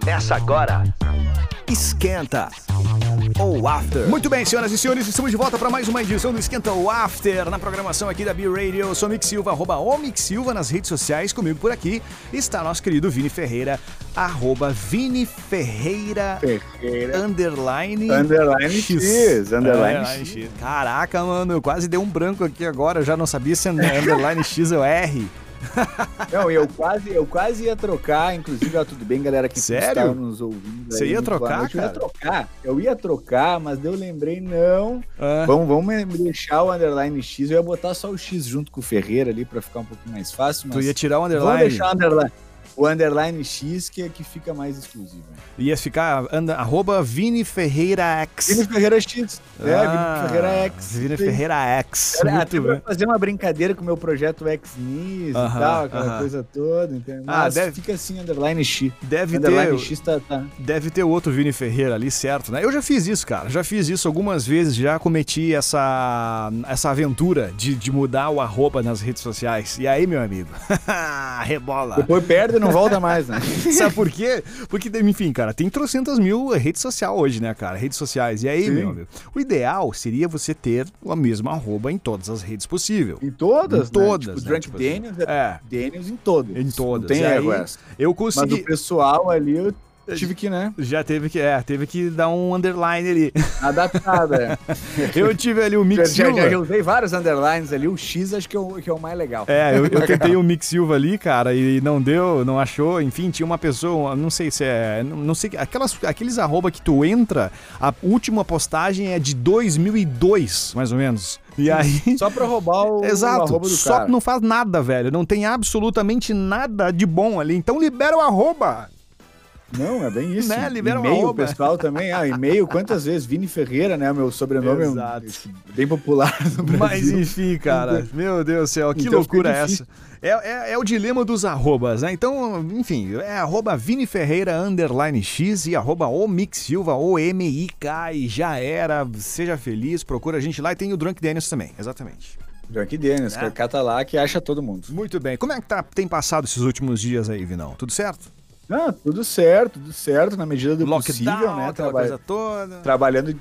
Começa agora. Esquenta ou After. Muito bem, senhoras e senhores, estamos de volta para mais uma edição do Esquenta ou After na programação aqui da B-Radio. Eu sou Mix Silva, arroba Omix Silva nas redes sociais. Comigo por aqui está nosso querido Vini Ferreira, arroba Vini Ferreira, Ferreira. underline, Underline X. Underline X. Caraca, mano, eu quase dei um branco aqui agora. Eu já não sabia se é underline X ou R. Não, eu quase, eu quase ia trocar, inclusive, ó, tudo bem, galera que Sério? está nos ouvindo. Você aí, ia trocar, noite. Eu ia cara? trocar, eu ia trocar, mas eu lembrei, não. Ah. Vamos, vamos deixar o underline X, eu ia botar só o X junto com o Ferreira ali pra ficar um pouquinho mais fácil, Tu ia tirar o vamos underline. deixar o underline, o underline X que, que fica mais exclusivo. Ia ficar anda, arroba Vini Ferreira X. Vini Ferreira X. É, Ah, Vini Ferreira X. Vini. Ferreira X. Muito até bem. fazer uma brincadeira com o meu projeto X-Nis Aham, e tal, aquela aham. coisa toda, entendeu? Ah, Mas deve- fica assim, underline X. Deve underline ter, X tá, tá. deve ter outro Vini Ferreira ali, certo, né? Eu já fiz isso, cara. Já fiz isso algumas vezes, já cometi essa, essa aventura de, de mudar o arroba nas redes sociais. E aí, meu amigo? Rebola. Depois perde e não volta mais, né? Sabe por quê? Porque, enfim, cara, tem trocentas mil redes sociais hoje, né, cara? Redes sociais. E aí, Sim. meu amigo? O ideal seria você ter a mesma arroba em todas as redes possível. Em todas, Em todas, Né? Tipo, né? Drunk Tipo Daniels é, É, Daniels em todas. em todas. Não tem E aí, erro essa. Eu Mas consegui. o pessoal ali eu tive que, né, Já teve que, é, teve que dar um underline ali. adaptar, né? Eu tive ali o já, Mix já, Silva. já usei vários underlines ali, o X acho que é o, que é o mais legal. É, eu, eu tentei o Mix Silva ali, cara, e não deu, não achou. Enfim, tinha uma pessoa, não sei se é. Não, sei. Aquelas, aqueles arroba que tu entra, a última postagem é de 2002, mais ou menos. E aí. Só pra roubar o, o Exato, arroba do só cara. que não faz nada, velho. Não tem absolutamente nada de bom ali. Então libera o arroba. Não, é bem isso. Né? Libera o e-mail, o pessoal também. Ah, e-mail, quantas vezes? Vini Ferreira, né? Meu sobrenome Exato. é um- bem popular no Brasil. Mas enfim, cara, meu Deus do céu, que Então loucura é essa? É, é, é o dilema dos arrobas, né? Então, enfim, é arroba Vini Ferreira, underline X e arroba Omix Silva, O-M-I-K e já era. Seja feliz, procura a gente lá e tem o Drunk Dennis também, exatamente. Drunk Dennis, É. cata lá que acha todo mundo. Muito bem. Como é que tá, tem passado esses últimos dias aí, Vinão? Tudo certo? Ah, tudo certo, tudo certo, na medida do possível, né? Traba- coisa toda. Trabalhando, Né?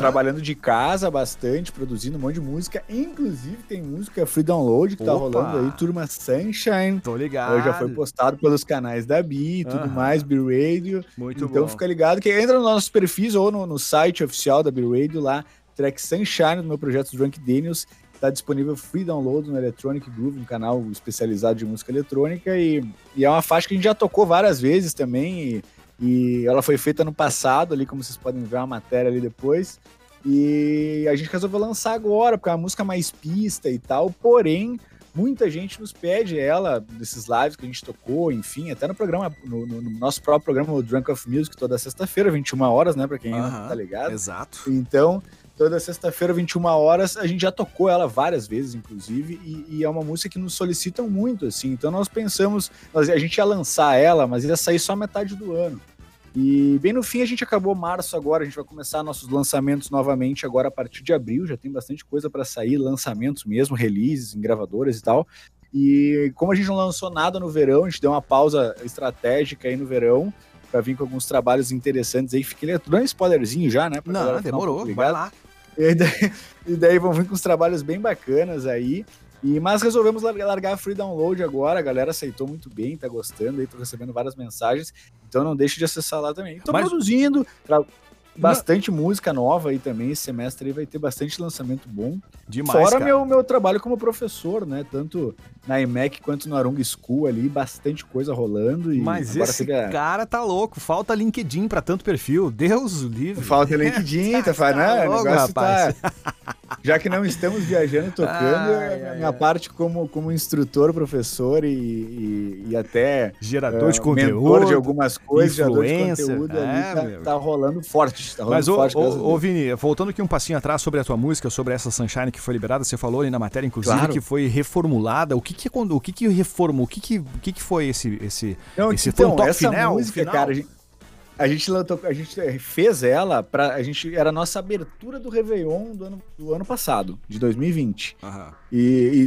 trabalhando de casa bastante, produzindo um monte de música. Inclusive tem música free download que tá Opa! rolando aí, Turma Sunshine. Tô ligado. Hoje já foi postado pelos canais da Bi e tudo Aham. mais, B-Radio. Muito então bom. fica ligado que entra nos nossos perfis ou no, no site oficial da B-Radio lá, track Sunshine, do meu projeto Drunk Daniels. Tá disponível free download no Electronic Groove, um canal especializado de música eletrônica. E, e é uma faixa que a gente já tocou várias vezes também. E, e ela foi feita no passado, ali, como vocês podem ver a matéria ali depois. E a gente resolveu lançar agora, porque é uma música mais pista e tal. Porém, muita gente nos pede ela, desses lives que a gente tocou, enfim, até no programa, no, no- no nosso próprio programa, o Drunk of Music, toda sexta-feira, 21 horas, né, pra quem ainda Aham, não tá ligado. Exato. Então, toda sexta-feira, 21 horas, a gente já tocou ela várias vezes, inclusive, e, e é uma música que nos solicitam muito, assim. Então nós pensamos, nós- a gente ia lançar ela, mas ia sair só metade do ano. E bem no fim a gente acabou março agora, a gente vai começar nossos lançamentos novamente agora a partir de abril, já tem bastante coisa para sair, lançamentos mesmo, releases em gravadoras e tal. E como a gente não lançou nada no verão, a gente deu uma pausa estratégica aí no verão para vir com alguns trabalhos interessantes aí. Fiquei dando um spoilerzinho já, né? Não, demorou. Vai lá. E daí, e daí vão vir com uns trabalhos bem bacanas aí. E, mas resolvemos largar, free download agora. A galera aceitou muito bem, tá gostando aí, tô recebendo várias mensagens. Então não deixe de acessar lá também. Tô Mas- produzindo. tra- Bastante música nova aí também. Esse semestre aí vai ter bastante lançamento bom. Demais, Fora cara. meu, meu trabalho como professor, né? Tanto na IMEC quanto no Arung School ali, bastante coisa rolando. E Mas esse cara tá louco. Falta LinkedIn pra tanto perfil. Deus livre. Falta LinkedIn, tá falando, Tá né? O louco, negócio rapaz. tá. Já que não estamos viajando e tocando, Ai, a ai, minha ai. parte como, como instrutor, professor e, e, e até Gerador de eh, conteúdo. mentor de algumas coisas, gerador de conteúdo é, ali, tá, tá rolando forte. Tá Mas, ô, forte, ô, ô, Vini, voltando aqui um passinho atrás sobre a tua música, sobre essa Sunshine que foi liberada, você falou ali na matéria, inclusive, Claro. que foi reformulada. O que que, o que, que reformou? O que que, o que que foi esse, esse, Não, esse então, um toque essa final? música, final? cara, a gente- A gente, a gente fez ela para a gente era a nossa abertura do Réveillon do ano, do ano passado, de 2020. Uhum. E,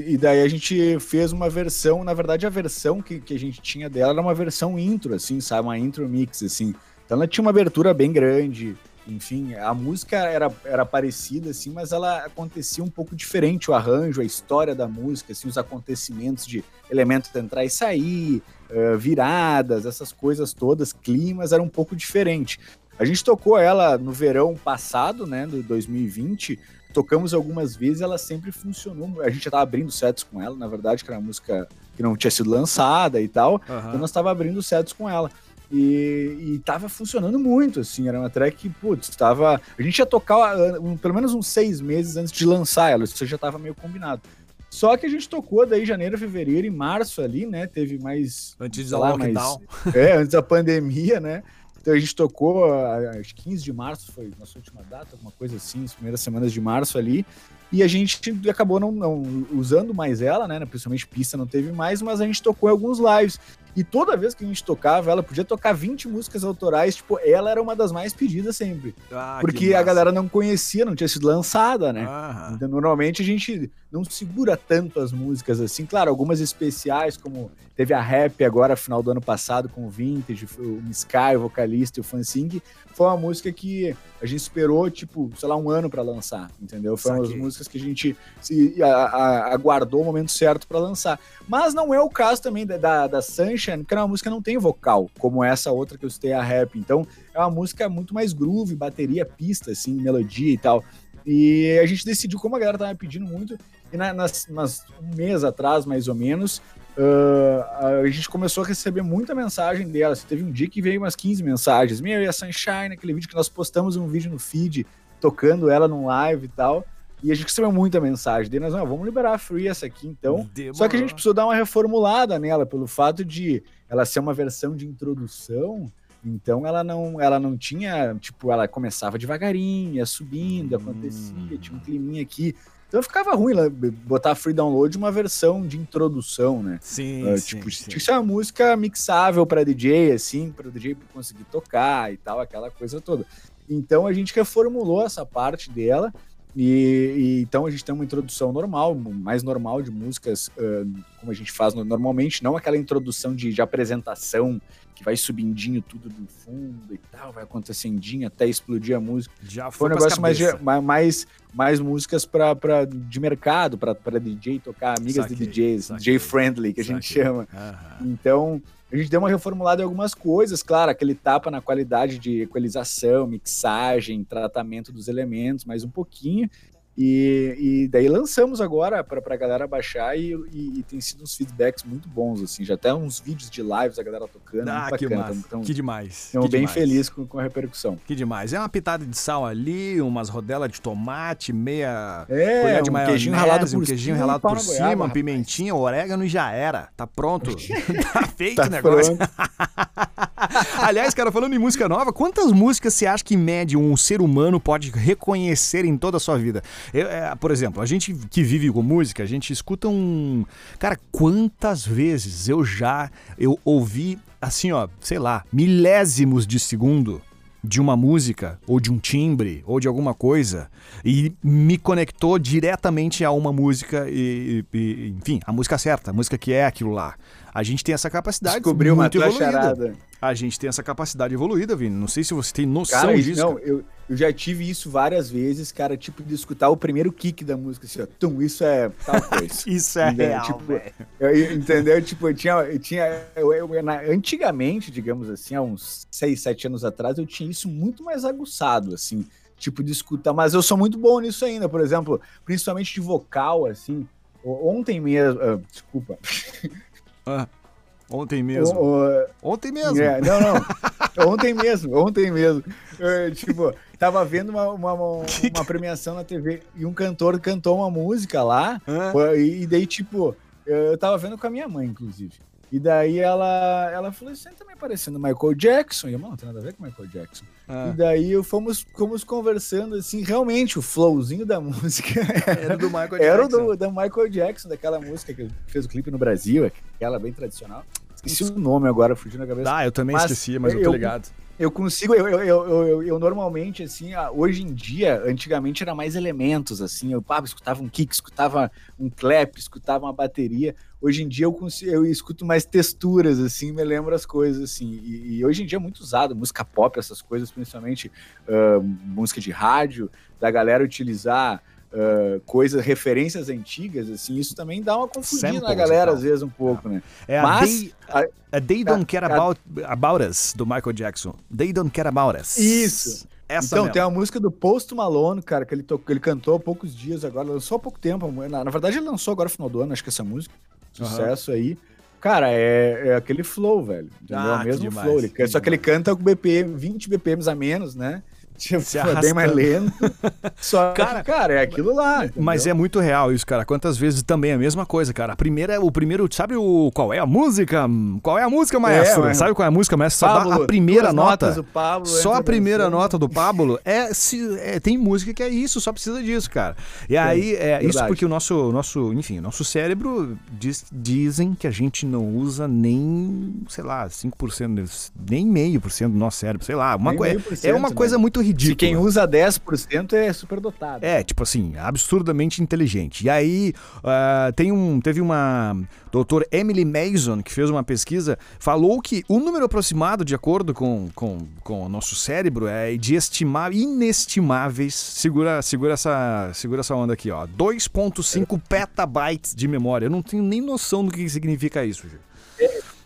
e, e, daí a gente fez uma versão, na verdade a versão que, que a gente tinha dela era uma versão intro, assim, sabe, uma intro mix, assim. Então ela tinha uma abertura bem grande, enfim, a música era, era parecida, assim, mas ela acontecia um pouco diferente, o arranjo, a história da música, assim, os acontecimentos de elementos de entrar e sair, uh, viradas, essas coisas todas, climas, era um pouco diferente. A gente tocou ela no verão passado, né, do 2020, tocamos algumas vezes, ela sempre funcionou. A gente já tava abrindo sets com ela, na verdade, que era uma música que não tinha sido lançada e tal, uhum. então nós tava abrindo sets com ela. E, e tava funcionando muito, assim, era uma track que, putz, tava... A gente ia tocar um, pelo menos uns seis meses antes de lançar ela, isso já tava meio combinado. Só que a gente tocou daí janeiro, fevereiro e março ali, né? Teve mais. Antes da lockdown. Mais, é, antes da pandemia, né? Então a gente tocou, acho 15 de março foi nossa última data, alguma coisa assim, as primeiras semanas de março ali. E a gente acabou não, não usando mais ela, né? Principalmente pista não teve mais, mas a gente tocou em alguns lives. E toda vez que a gente tocava, ela podia tocar 20 músicas autorais, tipo, ela era uma das mais pedidas sempre. Ah, porque a galera não conhecia, não tinha sido lançada, né? Então, normalmente a gente não segura tanto as músicas assim. Claro, algumas especiais, como teve a rap agora, final do ano passado, com o Vintage, o Sky, o vocalista e o Fansing, foi uma música que a gente esperou, tipo, sei lá, um ano para lançar, entendeu? Foi uma das músicas que a gente se, a, a, aguardou o momento certo para lançar. Mas não é o caso também da, da, da Porque é uma música que não tem vocal, como essa outra que eu citei, a rap. Então, é uma música muito mais groove, bateria, pista, assim, melodia e tal. E a gente decidiu, como a galera tava pedindo muito, e na, nas, nas, um mês atrás, mais ou menos, uh, a gente começou a receber muita mensagem dela. Teve um dia que veio umas 15 mensagens. Meu, e a Sunshine, aquele vídeo que nós postamos um vídeo no feed, tocando ela num live e tal. E a gente recebeu muita mensagem. Daí nós, não, vamos liberar a Free essa aqui então. Demorou. Só que a gente precisou dar uma reformulada nela, pelo fato de ela ser uma versão de introdução. Então ela não, ela não tinha, tipo, ela começava devagarinho, ia subindo, acontecia, hum. tinha um climinha aqui. Então ficava ruim lá, botar free download uma versão de introdução, né? Sim, uh, sim Tipo, sim. tinha que ser uma música mixável para DJ, assim, para o DJ conseguir tocar e tal, aquela coisa toda. Então a gente reformulou essa parte dela e, e, então a gente tem uma introdução normal, mais normal de músicas, uh, como a gente faz normalmente, não aquela introdução de, de, apresentação que vai subindinho tudo do fundo e tal, vai acontecendinho até explodir a música. Já foi, foi um negócio mais, mais, mais músicas pra, pra, de mercado, para DJ tocar, amigas saquei, de DJs, saquei, DJ friendly, que a gente chama. Então a gente deu uma reformulada em algumas coisas, claro, aquele tapa na qualidade de equalização, mixagem, tratamento dos elementos, mais um pouquinho. E, e daí lançamos agora para a galera baixar e, e, e, tem sido uns feedbacks muito bons, assim. Já até uns vídeos de lives a galera tocando. Ah, que, bacana, então, que demais. Estamos bem demais. felizes com, com a repercussão. Que demais. É uma pitada de sal ali, umas rodelas de tomate, meia é, colher de um maionese, queijinho ralado por um queijinho cima, ralado por cima, goiaba, pimentinha, orégano e já era. Tá pronto. tá feito tá o negócio. Aliás, cara, falando em música nova, quantas músicas você acha que, em média, um ser humano pode reconhecer em toda a sua vida? Eu, é, por exemplo, a gente que vive com música, a gente escuta um. Cara, quantas vezes eu já eu ouvi assim, ó, sei lá, milésimos de segundo de uma música, ou de um timbre, ou de alguma coisa, e me conectou diretamente a uma música, e, e enfim, a música certa, a música que é aquilo lá. A gente tem essa capacidade Descobriu muito uma evoluída. Charada. A gente tem essa capacidade evoluída, Vini. Não sei se você tem noção cara, disso. Não, eu, eu já tive isso várias vezes, cara, tipo, de escutar o primeiro kick da música, assim, ó, tum, isso é tal coisa. isso é entendeu? real, tipo, eu, Entendeu? Tipo, eu tinha, eu tinha eu, eu, na, antigamente, digamos assim, há uns 6, 7 anos atrás, eu tinha isso muito mais aguçado, assim, tipo, de escutar, mas eu sou muito bom nisso ainda, por exemplo, principalmente de vocal, assim, ontem mesmo, uh, desculpa... Ah. Ontem mesmo. O, o, ontem mesmo. É, não, não. ontem mesmo, ontem mesmo. Eu, tipo, tava vendo uma, uma, uma, uma, premiação na TV e um cantor cantou uma música lá. E, e, daí, tipo, eu tava vendo com a minha mãe, inclusive. E daí ela, ela falou, você também parecendo Michael Jackson. E eu, não, não tem nada a ver com Michael Jackson. Ah. E daí fomos, fomos conversando, assim, realmente, o flowzinho da música era do Michael Jackson. Era do, da Michael Jackson, daquela música que fez o clipe no Brasil, aquela bem tradicional. Esqueci o nome agora, fugindo na cabeça. Ah, eu também mas esqueci, mas eu tô ligado. Eu consigo, eu, eu, eu, eu, eu normalmente, assim, hoje em dia, antigamente era mais elementos, assim, eu pá, escutava um kick, escutava um clap, escutava uma bateria. Hoje em dia eu, consigo, eu escuto mais texturas, assim, me lembro as coisas, assim. E, e hoje em dia é muito usado, música pop, essas coisas, principalmente uh, música de rádio, da galera utilizar uh, coisas, referências antigas, assim, isso também dá uma confundida Samples, na galera, às vezes, um pouco, né? É Mas, a They, a, a They Don't Care a, about, about Us, do Michael Jackson. They Don't Care About Us. Isso. Essa então, mesmo. tem uma música do Post Malone, cara, que ele, tocou, ele cantou há poucos dias agora, lançou há pouco tempo. Na, na verdade, ele lançou agora no final do ano, acho que essa música. Sucesso uhum. aí. Cara, é, é, aquele flow, velho. Entendeu? Ah, o mesmo demais, flow. Ele, só que ele canta com BPM, 20 BPMs a menos, né? Tipo, se é bem mais lento. Só cara, que, cara, é aquilo lá. Entendeu? Mas é muito real isso, cara. Quantas vezes também é a mesma coisa, cara. A primeira, o primeiro, sabe o qual é a música? Qual é a música, é, maestro? É, sabe qual é a música, maestro? Só Pablo, a primeira nota. Pablo, só a primeira nota do Pablo é, se, é, tem música que é isso, só precisa disso, cara. E aí é isso porque o nosso, nosso, enfim, nosso cérebro diz, dizem que a gente não usa nem, sei lá, 5%, nem meio por cento do nosso cérebro, sei lá, uma coisa é uma coisa né? muito ridículo. Se quem usa 10% é superdotado. É, tipo assim, absurdamente inteligente. E aí, uh, tem um, teve uma doutor Emily Mason, que fez uma pesquisa, falou que o número aproximado, de acordo com, com, com o nosso cérebro, é de estimar, inestimáveis, segura, segura, essa, segura essa onda aqui, ó, 2.5 petabytes de memória. Eu não tenho nem noção do que significa isso, Gil.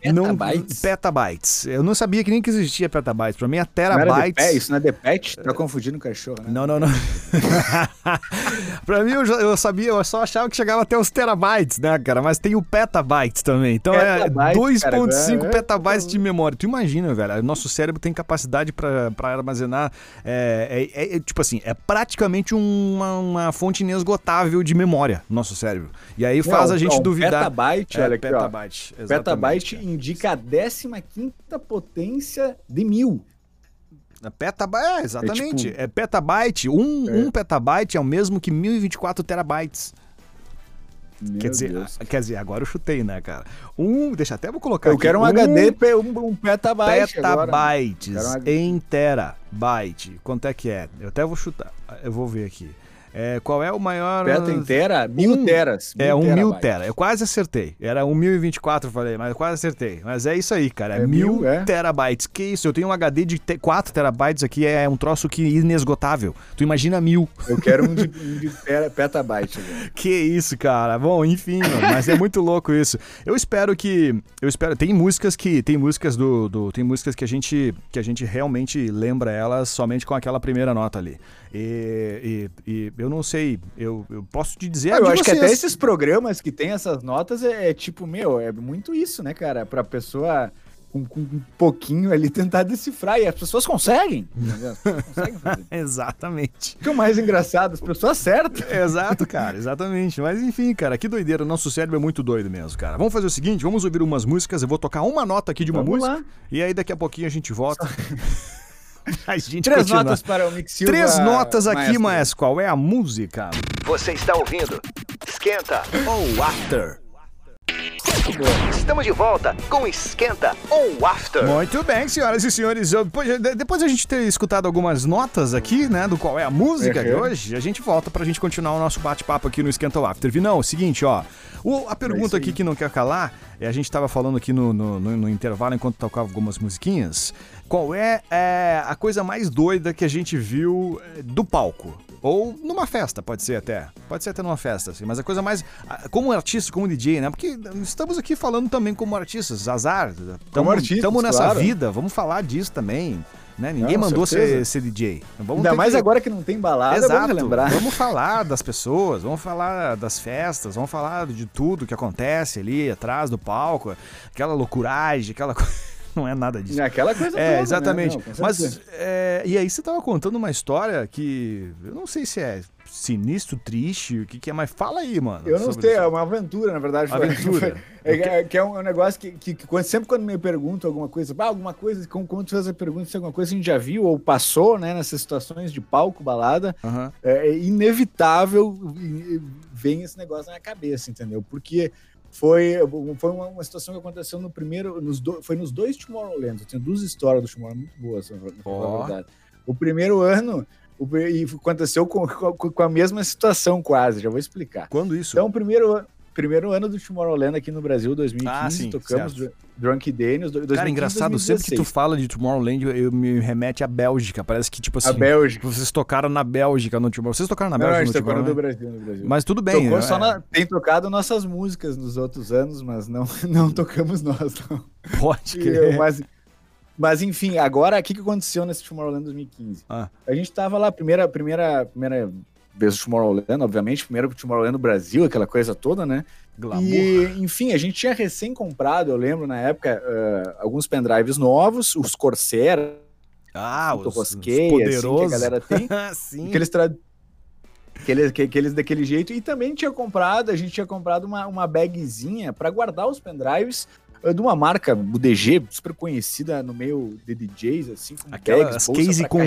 É Petabytes? Não, petabytes. Eu não sabia que nem que existia petabytes. Pra mim é terabytes. Não isso não é The Pet? Tá confundindo cachorro, né? Não, não, não. pra mim eu, eu, sabia, eu só achava que chegava até os terabytes, né, cara? Mas tem o petabytes também. Então é 2.5 é. petabytes de memória. Tu imagina, velho, nosso cérebro tem capacidade pra, pra armazenar. É, é, é, tipo assim, é praticamente uma, uma fonte inesgotável de memória, nosso cérebro. E aí faz não, a gente não, duvidar. Petabyte, é, olha aqui, petabyte, ó. Petabyte indica a 15 potência de mil. É petabyte, é, exatamente. É, tipo, é petabyte. Um, é. um petabyte é o mesmo que 1024 terabytes. Meu quer dizer, Deus. quer dizer, agora eu chutei, né, cara? Um, deixa até vou colocar Eu aqui. quero um, um HD, um, um petabyte Petabytes agora. em terabyte. Quanto é que é? Eu até vou chutar. Eu vou ver aqui. É, qual é o maior. Beta em tera? Mil um, teras. Mil é, um mil tera. Eu quase acertei. Era um mil e vinte e quatro, falei, mas eu quase acertei. Mas é isso aí, cara. É, é mil, mil é? terabytes. Que isso? Eu tenho um HD de 4 terabytes aqui, é um troço que inesgotável. Tu imagina mil. Eu quero um de, um de petabyte. Que isso, cara. Bom, enfim, mano, mas é muito louco isso. Eu espero que. Eu espero. Tem músicas que. Tem músicas do. do tem músicas que a gente. que a gente realmente lembra elas somente com aquela primeira nota ali. E, e, e, eu não sei, eu, eu posso te dizer. Ah, eu acho vocês. que até esses programas que tem essas notas é, é, tipo, meu, é muito isso, né, cara? Pra pessoa com, com, um pouquinho ali tentar decifrar. E as pessoas conseguem. As pessoas conseguem fazer. Exatamente. O que é o mais engraçado, as pessoas acertam. Exato, cara, exatamente. Mas enfim, cara, que doideira. Nosso cérebro é muito doido mesmo, cara. Vamos fazer o seguinte: vamos ouvir umas músicas. Eu vou tocar uma nota aqui de uma vamos música. Lá. E aí daqui a pouquinho a gente volta. Gente Três continua. notas para o Mix Silva, Três notas aqui, maestro. maestro. Qual é a música? Você está ouvindo Esquenta ou After. Estamos de volta com Esquenta ou After. Muito bem, senhoras e senhores. Depois, depois a gente ter escutado algumas notas aqui, né, do qual é a música uhum. de hoje, a gente volta pra gente continuar o nosso bate-papo aqui no Esquenta ou After. Vinão, é o seguinte, ó. O, a pergunta aqui que não quer calar, é, a gente tava falando aqui no, no, no, no intervalo enquanto tocava algumas musiquinhas. Qual é, é a coisa mais doida que a gente viu é, do palco? Ou numa festa, pode ser até. Pode ser até numa festa, assim. Mas a coisa mais. Como artista, como DJ, né? Porque estamos aqui falando também como artistas. Azar. Estamos nessa claro. vida, vamos falar disso também. Né? Ninguém não, mandou ser, ser, DJ. Vamos Ainda mais que... agora que não tem balada, Exato. vamos lembrar. Vamos falar das pessoas, vamos falar das festas, vamos falar de tudo que acontece ali atrás do palco, aquela loucuragem, aquela coisa. não é nada disso. É aquela coisa É, toda, né? exatamente. Né? Não, Mas, é, e aí você tava contando uma história que eu não sei se é sinistro, triste, o que, que é, mas fala aí, mano. Eu não sei, isso. é uma aventura, na verdade. Aventura. é, é, que é um negócio que, que, que, sempre quando me perguntam alguma coisa, ah, alguma coisa, como, quando tu faz a pergunta se alguma coisa a gente já viu ou passou, né, nessas situações de palco, balada, uhum. é, é inevitável vem esse negócio na minha cabeça, entendeu? Porque foi, foi uma, uma, situação que aconteceu no primeiro. Nos do, foi nos dois Tomorrowland. Eu tenho duas histórias do Tomorrowland muito boas, na verdade. O primeiro ano. O, e aconteceu com, com, com, a mesma situação, quase. Já vou explicar. Quando isso? Então, o primeiro, primeiro ano do Tomorrowland aqui no Brasil, 2015, ah, sim, tocamos certo. Drunk Daniels. 2015, Cara, engraçado, 2016. sempre que tu fala de Tomorrowland, eu, eu me remete à Bélgica. Parece que, tipo assim. A Bélgica. Vocês tocaram na Bélgica no Tomorrowland. Vocês tocaram na Bélgica não, no Tomorrowland? no Brasil, no Brasil. Mas tudo bem. Tocou só é. na, tem tocado nossas músicas nos outros anos, mas não, não tocamos nós, não. Pode crer. Mas, mas enfim, agora o que, que aconteceu nesse Tomorrowland 2015? Ah. A gente tava lá, primeira, primeira, primeira vez do Tomorrowland, obviamente, primeiro Tomorrowland no Brasil, aquela coisa toda, né? Glamour. E, enfim, a gente tinha recém comprado, eu lembro na época, uh, alguns pendrives novos, os Corsair, ah, os, os poderosos. Assim, que a galera tem. Sim. Aqueles, tra... aqueles, daquele jeito. E também tinha comprado, a gente tinha comprado uma, uma bagzinha para guardar os pendrives de uma marca, o DG, super conhecida no meio de DJs, assim, com Aquela, bags, as case com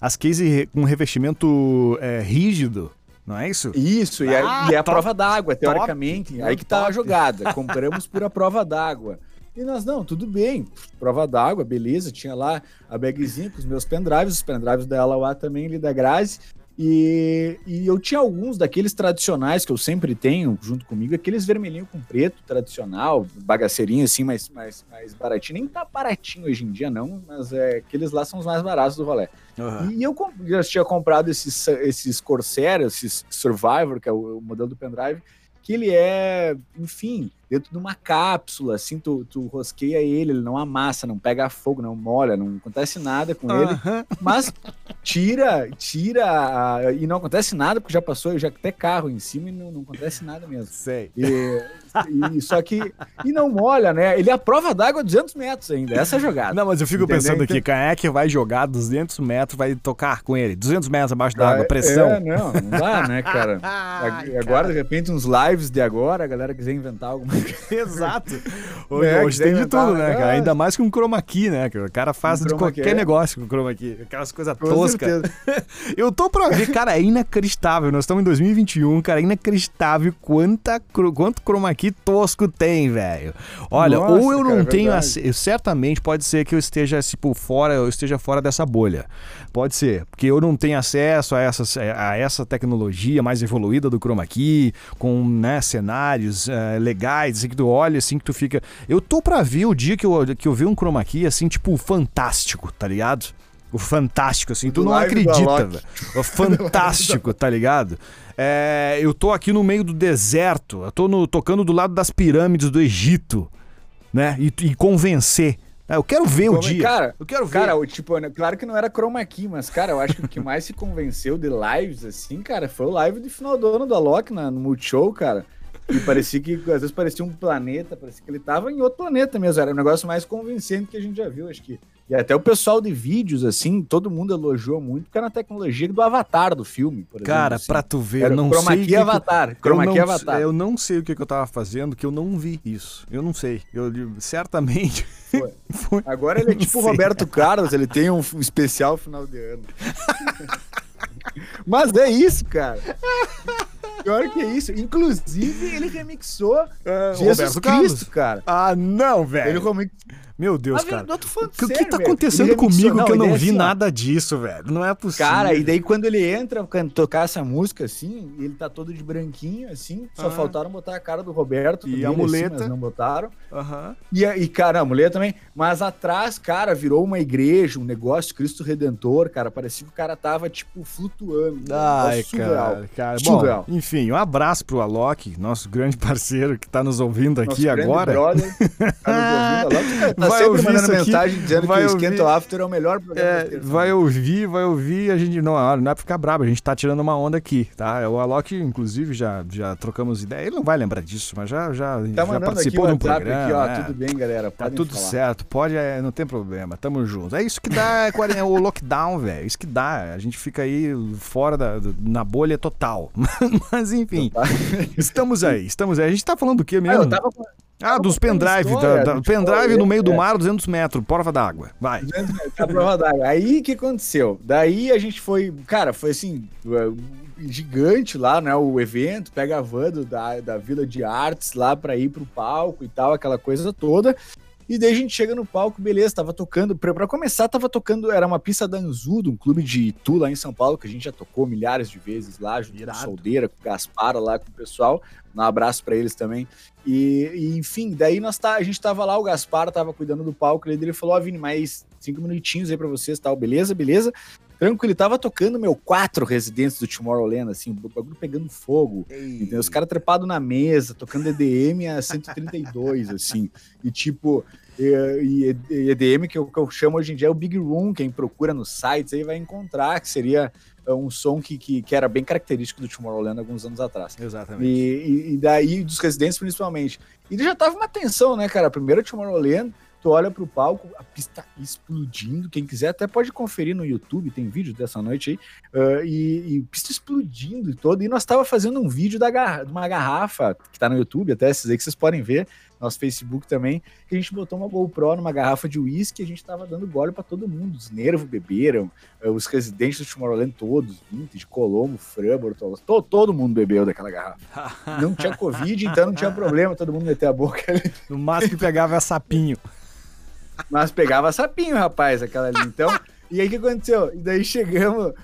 As case com revestimento é, rígido. Não é isso? Isso, e, ah, é, e é a prova d'água, teoricamente. Top, aí que tá top. a jogada. Compramos por a prova d'água. E nós, não, tudo bem, prova d'água, beleza. Tinha lá a bagzinha com os meus pendrives, os pendrives da Ela também, ali da Grazi. E, e, eu tinha alguns daqueles tradicionais que eu sempre tenho junto comigo, aqueles vermelhinho com preto tradicional, bagaceirinho assim, mais, mais, mais baratinho. Nem tá baratinho hoje em dia, não, mas é, aqueles lá são os mais baratos do rolê. Uhum. E eu já tinha comprado esses, esses Corsair, esses Survivor, que é o, o modelo do pendrive, que ele é, enfim, dentro de uma cápsula, assim, tu, tu rosqueia ele, ele não amassa, não pega fogo, não molha, não acontece nada com uhum. ele, mas tira, tira, e não acontece nada, porque já passou, já até carro em cima e não, não acontece nada mesmo. Sei. E, e, só que, e não molha, né? Ele é a prova d'água 200 metros ainda, essa é a jogada. Não, mas eu fico Entendeu? pensando aqui, quem é que vai jogar 200 metros, vai tocar com ele, 200 metros abaixo d'água, pressão. É, não, não dá, né, cara? agora, de repente, uns lives de agora, a galera quiser inventar alguma Exato. Hoje, é, hoje tem de tudo, né, cara? Ainda mais com chroma key, né? O cara faz um de qualquer é. negócio com chroma key. Aquelas coisas toscas. Eu tô pra ver, cara, é inacreditável. Nós estamos em 2021, cara, é inacreditável quanta, quanto chroma key tosco tem, velho. Olha, Nossa, ou eu não cara, é tenho... É certamente pode ser que eu esteja, tipo, fora, eu esteja fora dessa bolha. Pode ser, porque eu não tenho acesso a, essas, a essa tecnologia mais evoluída do chroma key, com né, cenários uh, legais, assim, que tu olha, assim, que tu fica... Eu tô pra ver o dia que eu, que eu vi um chroma key, assim, tipo, fantástico, tá ligado? O fantástico, assim, tu não acredita, velho. O fantástico, tá ligado? É, eu tô aqui no meio do deserto, eu tô no, tocando do lado das pirâmides do Egito, né? E, e convencer ah, eu quero ver Como, o dia. Cara, eu quero ver. Cara, tipo, né, claro que não era chroma key, mas, cara, eu acho que o que mais se convenceu de lives, assim, cara, foi o live de final do ano da Loki na, no Multishow, cara. E parecia que, às vezes, parecia um planeta, parecia que ele tava em outro planeta mesmo. Era um negócio mais convincente que a gente já viu, acho que. E até o pessoal de vídeos, assim, todo mundo elogiou muito, porque era a tecnologia do Avatar do filme, por Cara, assim. pra tu ver, eu não chroma sei. Key Avatar. Que, chroma key Avatar. Eu não sei o que, que eu tava fazendo, que eu não vi isso. Eu não sei. Eu certamente. Foi. Foi. Agora ele é tipo o Roberto Carlos, ele tem um especial final de ano. Mas é isso, cara. Pior que é isso. Inclusive, ele remixou uh, Jesus Roberto Cristo, Carlos. cara. Ah, não, velho. Ele remixou. Meu Deus, cara. O que, que tá acontecendo comigo não, que eu não vi assim, nada disso, velho? Não é possível. Cara, e daí quando ele entra tocar essa música assim, ele tá todo de branquinho, assim, só ah. faltaram botar a cara do Roberto. E a assim, muleta. Assim, não botaram. Aham. E, e, cara, a mulher também. Mas atrás, cara, virou uma igreja, um negócio, Cristo Redentor, cara. Parecia que o cara tava, tipo, flutuando. Ai, cara. cara. Bom, enfim, um abraço pro Alok, nosso grande parceiro que tá nos ouvindo aqui nosso agora. Brother, tá nos ouvindo. Alok, tá vai sempre mandando mensagem dizendo vai que o Esquenta After é o melhor programa. É, vai ouvir, vai ouvir. A gente não, não é pra ficar brabo, a gente tá tirando uma onda aqui, tá? O Alok, inclusive, já, já trocamos ideia. Ele não vai lembrar disso, mas já, já, tá já participou de um programa. Aqui, ó, é. Tudo bem, galera. Tá tudo falar. certo, pode, é, não tem problema, tamo junto. É isso que dá é, é o lockdown, velho. Isso que dá. A gente fica aí fora da, na bolha total. mas enfim, estamos aí, estamos aí. A gente tá falando do que mesmo? Ah, eu tava Ah, dos pendrive. Da, da, pendrive no meio do mar, 200 metros, prova d'água. Vai. 200 metros, a prova d'água. Aí o que aconteceu? Daí a gente foi. Cara, foi assim. Gigante lá, né? O evento, pega a van do, da, da Vila de Artes lá pra ir pro palco e tal, aquela coisa toda. E daí a gente chega no palco, beleza, tava tocando. Pra, pra começar, tava tocando. Era uma pista da Anzudo, um clube de Itu lá em São Paulo, que a gente já tocou milhares de vezes lá, junto com Soldeira, com Gaspara lá com o pessoal. Um abraço para eles também. E, e, enfim, daí nós tá, a gente tava lá, o Gaspar tava cuidando do palco, ele falou: Ó, oh, Vini, mais cinco minutinhos aí pra vocês tal, beleza, beleza. Tranquilo, ele tava tocando, meu, quatro residentes do Tomorrowland, assim, o bagulho pegando fogo. Os caras trepados na mesa, tocando EDM a 132, assim. E tipo, e, e EDM que eu, que eu chamo hoje em dia é o Big Room, quem procura nos sites aí vai encontrar, que seria é, um som que, que, que, era bem característico do Tomorrowland alguns anos atrás. Exatamente. E, e, daí, dos residentes principalmente. E já tava uma tensão, né, cara? Primeiro Tomorrowland, tu olha pro palco, a pista explodindo. Quem quiser até pode conferir no YouTube, tem vídeo dessa noite aí. Uh, e, e, pista explodindo e todo. E nós tava fazendo um vídeo da garra, de uma garrafa que tá no YouTube, até esses aí que vocês podem ver nosso Facebook também, que a gente botou uma GoPro numa garrafa de uísque e a gente tava dando gole para todo mundo. Os nervos beberam, eh, os residentes do Tomorrowland todos, de Colombo, Fran, Bortolos, todo, todo mundo bebeu daquela garrafa. Não tinha Covid, então não tinha problema, todo mundo meteu a boca ali. No máximo que pegava sapinho. Mas pegava sapinho, rapaz, aquela ali. Então, e aí o que aconteceu? E daí chegamos,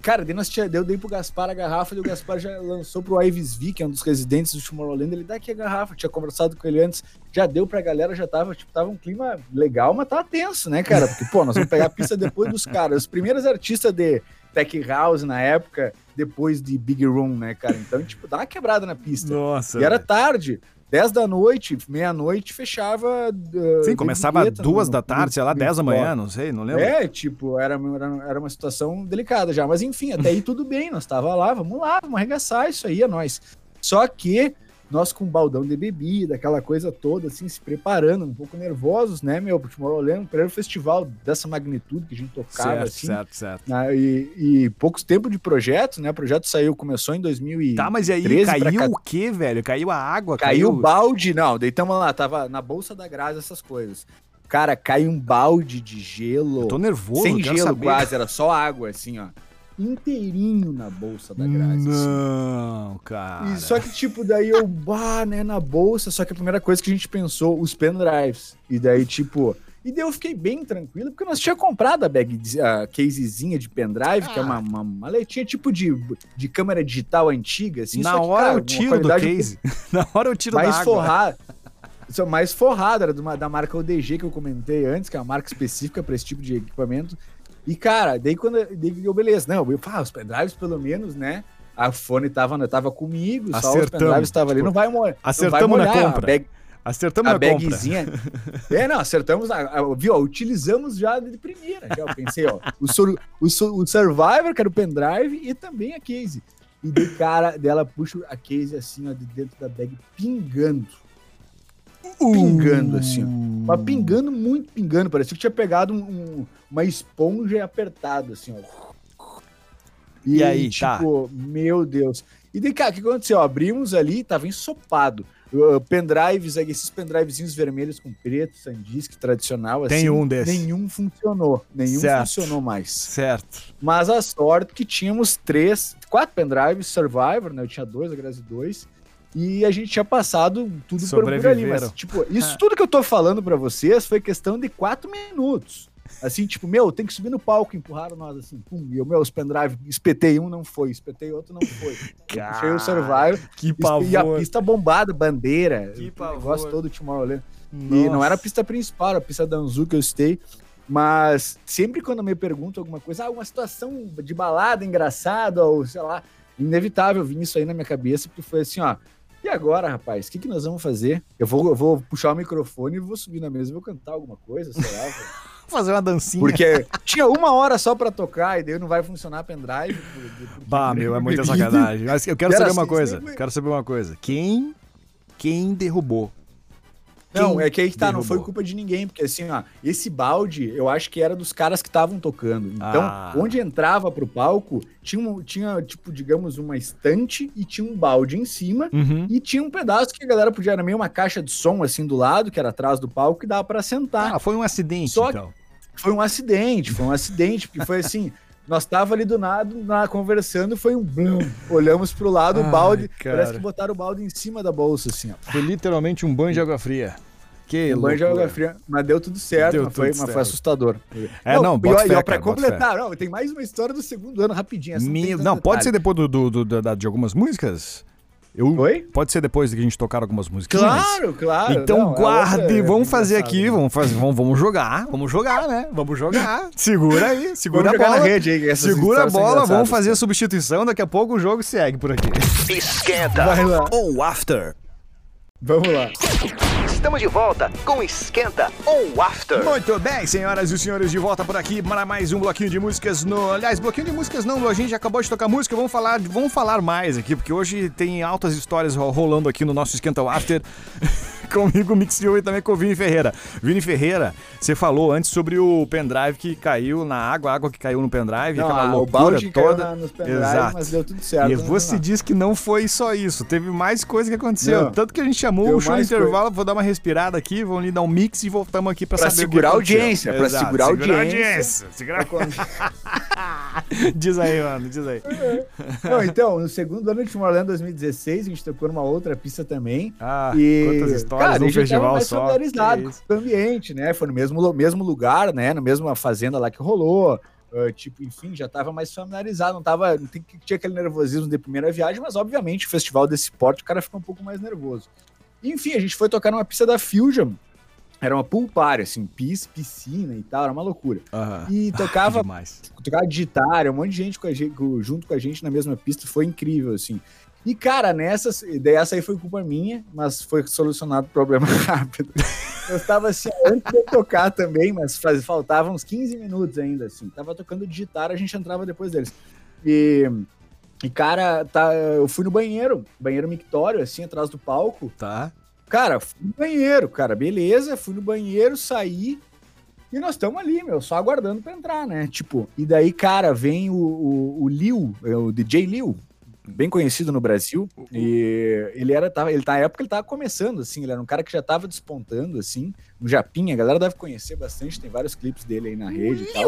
Cara, daí nós tinha, eu dei pro Gaspar a garrafa e o Gaspar já lançou pro Ives V, que é um dos residentes do Tomorrowland. Ele dá aqui a garrafa, tinha conversado com ele antes, já deu pra galera, já tava, tipo, tava um clima legal, mas tava tenso, né, cara? Porque, pô, nós vamos pegar a pista depois dos caras. Os primeiros artistas de Tech House na época, depois de Big Room, né, cara? Então, tipo, dá uma quebrada na pista. Nossa. E era tarde. 10 da noite, meia-noite, fechava. Uh, Sim, começava duas no, da tarde, sei lá, 10 da manhã, não sei, não lembro. É, tipo, era, era, era uma situação delicada já. Mas enfim, até aí tudo bem, nós tava lá, vamos lá, vamos arregaçar isso aí, é nós. Só que nós com um baldão de bebida, aquela coisa toda, assim, se preparando, um pouco nervosos, né, meu? Porque Tomorrowland, o primeiro festival dessa magnitude que a gente tocava, certo, assim. Certo, certo, né, e, e, poucos tempos de projeto, né? O projeto saiu, começou em 2013. Tá, mas e aí caiu o quê, velho? Caiu a água? Caiu, caiu... balde, não, deitamos lá, tava na bolsa da grade essas coisas. Cara, cai um balde de gelo. Eu tô nervoso, Sem gelo saber. quase, era só água, assim, ó inteirinho na bolsa da grade. Assim. Não, cara. E só que, tipo, daí eu, bah, né, na bolsa. Só que a primeira coisa que a gente pensou, os pendrives. E daí, tipo. E daí eu fiquei bem tranquilo, porque nós tinha comprado a bag, a casezinha de pendrive, ah. que é uma, uma maletinha tipo de, de câmera digital antiga, assim. Na hora cara, eu tiro do case. Na hora eu tiro mais da forrado. Mais forrado, era da marca ODG que eu comentei antes, que é uma marca específica para esse tipo de equipamento. E, cara, daí quando daí eu, beleza, não, eu falo, os pendrives pelo menos, né? A fone tava, tava comigo, Acertamos. só os pendrives estavam ali, não vai morrer. Acertamos na compra. Bag, acertamos a na bagzinha. compra. É, não, acertamos, a, a, viu, utilizamos já de primeira. Já, eu pensei, ó, o, sur, o, o Survivor, que era o pendrive, e também a case. E de cara dela puxa a case assim, ó, de dentro da bag, pingando. Pingando, assim, ó. Mas pingando, muito pingando. Parecia que tinha pegado um, um uma esponja e apertado, assim, ó. E, e aí, tá. tipo, tá. meu Deus. E daí, cara, o que aconteceu? Abrimos ali, tava ensopado. Uh, pendrives, esses pendrivezinhos vermelhos com preto, sandisk tradicional, Tem assim, um desses. Nenhum funcionou. Nenhum certo. funcionou mais. Certo. Mas a sorte que tínhamos três, quatro pendrives Survivor, né? Eu tinha dois, a Grazi dois. E a gente tinha passado tudo por, por ali. Mas, tipo, isso tudo que eu tô falando para vocês foi questão de quatro minutos. Assim, tipo, meu, tem que subir no palco, empurraram nós assim, pum, e o meu, os pendrive, espetei um, não foi, espetei outro, não foi. Puxei o Survivor, que pavor. e a pista bombada, bandeira, que pavor. negócio todo Tomorrowland. Nossa. E não era a pista principal, era a pista da Anzu que eu estei, mas sempre quando me perguntam alguma coisa, ah, uma situação de balada engraçada, ou sei lá, inevitável vir isso aí na minha cabeça, porque foi assim, ó, e agora, rapaz, o que, que nós vamos fazer? Eu vou, eu vou puxar o microfone e vou subir na mesa e vou cantar alguma coisa, sei lá. fazer uma dancinha. Porque tinha uma hora só pra tocar e daí não vai funcionar pendrive. Bah, meu, é muita sacanagem. Mas eu quero saber uma assim, coisa. Quero saber uma coisa. Quem, quem derrubou Não, é que aí que tá, não derrubou? foi culpa de ninguém, porque assim, ó, esse balde eu acho que era dos caras que estavam tocando. Então, Ah. onde entrava pro palco, tinha, um- tinha, tipo, digamos, uma estante e tinha um balde em cima. Uhum. E tinha um pedaço que a galera podia, era meio uma caixa de som assim do lado, que era atrás do palco, que dava pra sentar. Ah, foi um acidente, Só que- então. Foi um acidente, foi um acidente, porque foi assim. Nós tava ali do nada, lá, conversando, foi um blum. Olhamos pro lado, o balde. cara. Parece que botaram o balde em cima da bolsa, assim, ó. Foi literalmente um banho de água fria. Que Um banho de água fria, mas deu tudo certo, Deu mas, foi, tudo mas foi certo. assustador. É, não, e, bota ó, e fé, ó, pra cara, completar, não, tem mais uma história do segundo ano, rapidinho. essa não não, pode ser depois do, do- do- da- de algumas músicas? Eu, Oi? Pode ser depois de que a gente tocar algumas músicas. Claro, claro. Então não, a guarde, é vamos fazer aqui, né? vamos, fazer, vamos, vamos jogar, vamos jogar, né? Vamos jogar. Segura aí, segura Vamos a jogar na bola. rede aí, Segura a bola, vamos fazer a substituição, daqui a pouco o jogo segue por aqui. Esquenta ou After. Vamos lá. Estamos de volta com Esquenta ou After. Muito bem, senhoras e senhores, de volta por aqui para mais um bloquinho de músicas no. Aliás, bloquinho de músicas não, a gente já acabou de tocar música, vamos falar, vamos falar mais aqui, porque hoje tem altas histórias ro- rolando aqui no nosso Esquenta o After. Comigo, Mix Silva e também com o Vini Ferreira. Vini Ferreira, você falou antes sobre o pendrive que caiu na água, a água que caiu no pendrive, Não, aquela ah, o loucura balde caiu toda. na, nos pendrive, Exato. mas deu tudo certo. E né? você diz que não foi só isso, teve mais coisa que aconteceu. Não. Tanto que a gente chamou o show no intervalo, vou dar uma respirada aqui, vamos ali dar um mix e voltamos aqui pra, Pra saber o que segurar a audiência, pra Exato, segurar a audiência. Segurar... diz aí, mano, diz aí. Não, então, no segundo ano de Tomorrowland 2016, a gente tocou numa outra pista também. Ah, e, quantas histórias cara, tava festival mais só. familiarizado com o ambiente, né? Foi no mesmo, mesmo lugar, né? Na mesma fazenda lá que rolou. ah, tipo, enfim, já tava mais familiarizado, não tava. Não tem- tinha aquele nervosismo de primeira viagem, mas obviamente, o festival desse porte, o cara fica um pouco mais nervoso. Enfim, a gente foi tocar numa pista da Fusion. Era uma pool party, assim, pis, piscina e tal, era uma loucura. Aham. E tocava demais. tocava digitário, um monte de gente, com a gente junto com a gente na mesma pista, foi incrível, assim. E, cara, nessas, daí essa aí foi culpa minha, mas foi solucionado o problema rápido. Eu estava assim, antes de tocar também, mas faz, faltavam uns 15 minutos ainda, assim. Tava tocando digitário, a gente entrava depois deles. E, e cara, tá, eu fui no banheiro, banheiro mictório, assim, atrás do palco. Tá. Cara, fui no banheiro, cara, beleza, fui no banheiro, saí. E nós estamos ali, meu, só aguardando pra entrar, né? Tipo, e daí, cara, vem o, o, o Liu, é o DJ Liu, bem conhecido no Brasil. E ele era, tava, ele, na época ele tava começando, assim, ele era um cara que já tava despontando, assim, no Japinha, a galera deve conhecer bastante, tem vários clipes dele aí na rede e tal.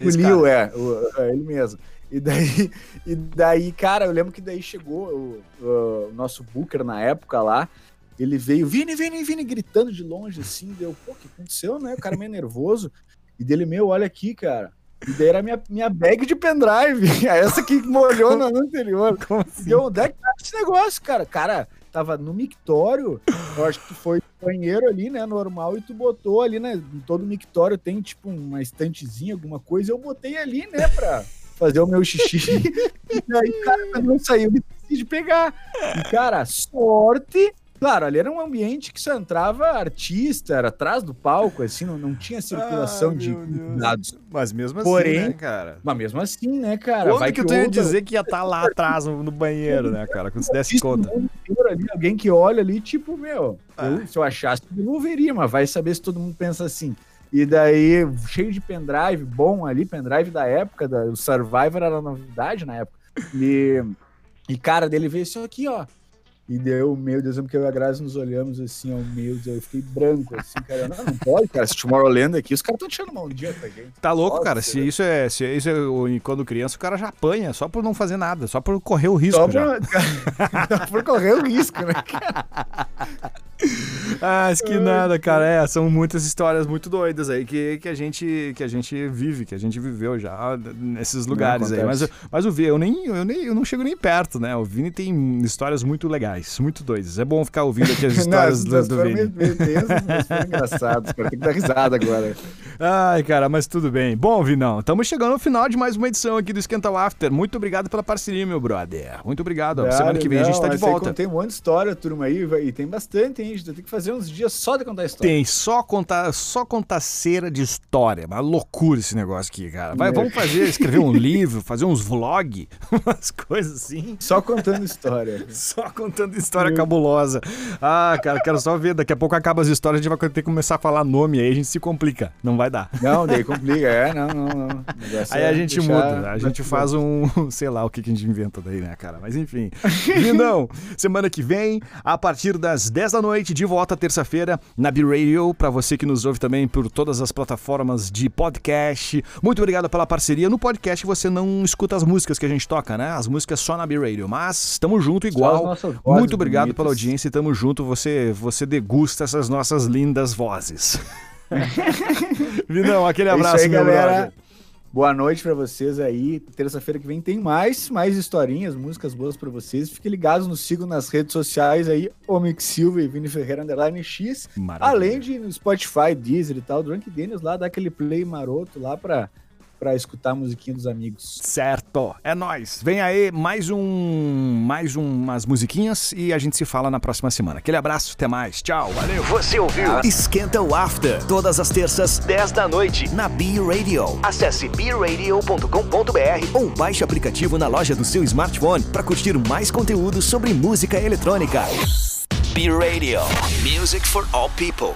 O Liu, é, o- é ele mesmo. E daí, e daí, cara, eu lembro que daí chegou o, o nosso booker na época lá. Ele veio, Vini, Vini, Vini, gritando de longe assim. Deu, pô, o que aconteceu, né? O cara meio nervoso. E dele, meu, olha aqui, cara. E daí era minha, minha bag de pendrive. Essa que molhou no ano anterior. Como assim? Deu, onde é que tá esse negócio, cara? Cara, tava no mictório. Eu acho que tu foi no banheiro ali, né? Normal, e tu botou ali, né? Em todo mictório tem, tipo, uma estantezinha, alguma coisa. Eu botei ali, né, pra fazer o meu xixi. e aí, cara, eu saí, eu me esqueci de pegar. E, cara, sorte. Claro, ali era um ambiente que só entrava artista, era atrás do palco, assim, não, não tinha circulação Ah, de dados. Mas mesmo assim, Porém, né, cara? Mas mesmo assim, né, cara? Quando vai que tu ia outra- dizer que ia estar lá atrás no, banheiro, né, cara? Quando se desse conta. ali, alguém que olha ali, tipo, meu, Ah. eu- se eu achasse, eu devolveria, mas vai saber se todo mundo pensa assim. E daí, cheio de pendrive, bom ali, pendrive da época, da, o Survivor era novidade na época. E, e cara, dele veio isso aqui, ó. E deu, meu Deus, porque eu e a Grazi nos olhamos assim, ó, meu Deus, eu fiquei branco, assim, cara. Não, não pode, cara, se Tomorrowland aqui, os caras estão tirando mão dia pra gente. Tá louco, Nossa, cara. Se velho. isso é, se isso é quando criança, o cara já apanha, só por não fazer nada, só por correr o risco Só já. pra, por correr o risco, né? Ah, isso que nada, cara. É, são muitas histórias muito doidas aí que, que, a, gente, que a gente vive, que a gente viveu já nesses lugares aí. Mas, mas o Vini, eu, nem, eu, nem, eu não chego nem perto, né? O Vini tem histórias muito legais, muito doidas. É bom ficar ouvindo aqui as histórias Não, do, do Vini. tensas, mas foram engraçadas, cara. Tem que dar risada agora. Ai, cara, mas tudo bem. Bom, Vinão, estamos chegando ao final de mais uma edição aqui do Esquenta After. Muito obrigado pela parceria, meu brother. Muito obrigado. Claro, Semana que vem não, a gente tá de volta. Tem um monte de história, turma aí, e tem bastante, hein? A gente tem que fazer uns dias só de contar história. Tem só contar, só contar cera de história. Uma loucura esse negócio aqui, cara. Vai, É. vamos fazer, escrever um livro, fazer uns vlog, umas coisas assim. Só contando história. Só contando história cabulosa. Ah, cara, quero só ver. Daqui a pouco acaba as histórias, a gente vai ter que começar a falar nome aí, a gente se complica. Não vai dar. Não, daí complica. É, não, não, não. Aí é a gente deixar- muda, a gente faz um, sei lá o que, que a gente inventa daí, né, cara? Mas enfim. Lindão, semana que vem, a partir das 10 da noite, de volta terça-feira na B-Radio, pra você que nos ouve também por todas as plataformas de podcast. Muito obrigado pela parceria. No podcast você não escuta as músicas que a gente toca, né? As músicas só na B-Radio, mas estamos junto igual. Muito obrigado bonitas. pela audiência e tamo junto. Você, você degusta essas nossas lindas vozes. Vinão, aquele É abraço, aí, galera. brother. Boa noite pra vocês aí. Terça-feira que vem tem mais, mais historinhas, músicas boas pra vocês. Fiquem ligados, nos sigam nas redes sociais aí, Omix Silva e Vini Ferreira Underline X. Maravilha. Além de no Spotify, Deezer e tal, Drunk Dennis lá, dá aquele play maroto lá pra, pra escutar a musiquinha dos amigos. Certo, é nóis. Vem aí mais um, mais umas musiquinhas e a gente se fala na próxima semana. Aquele abraço, até mais. Tchau, valeu. Você ouviu? Esquenta o After. Todas as terças 10 da noite. na B Radio. Acesse bradio.com.br Ou baixe o aplicativo na loja do seu smartphone para curtir mais conteúdo sobre música eletrônica. B Radio. Music for all people.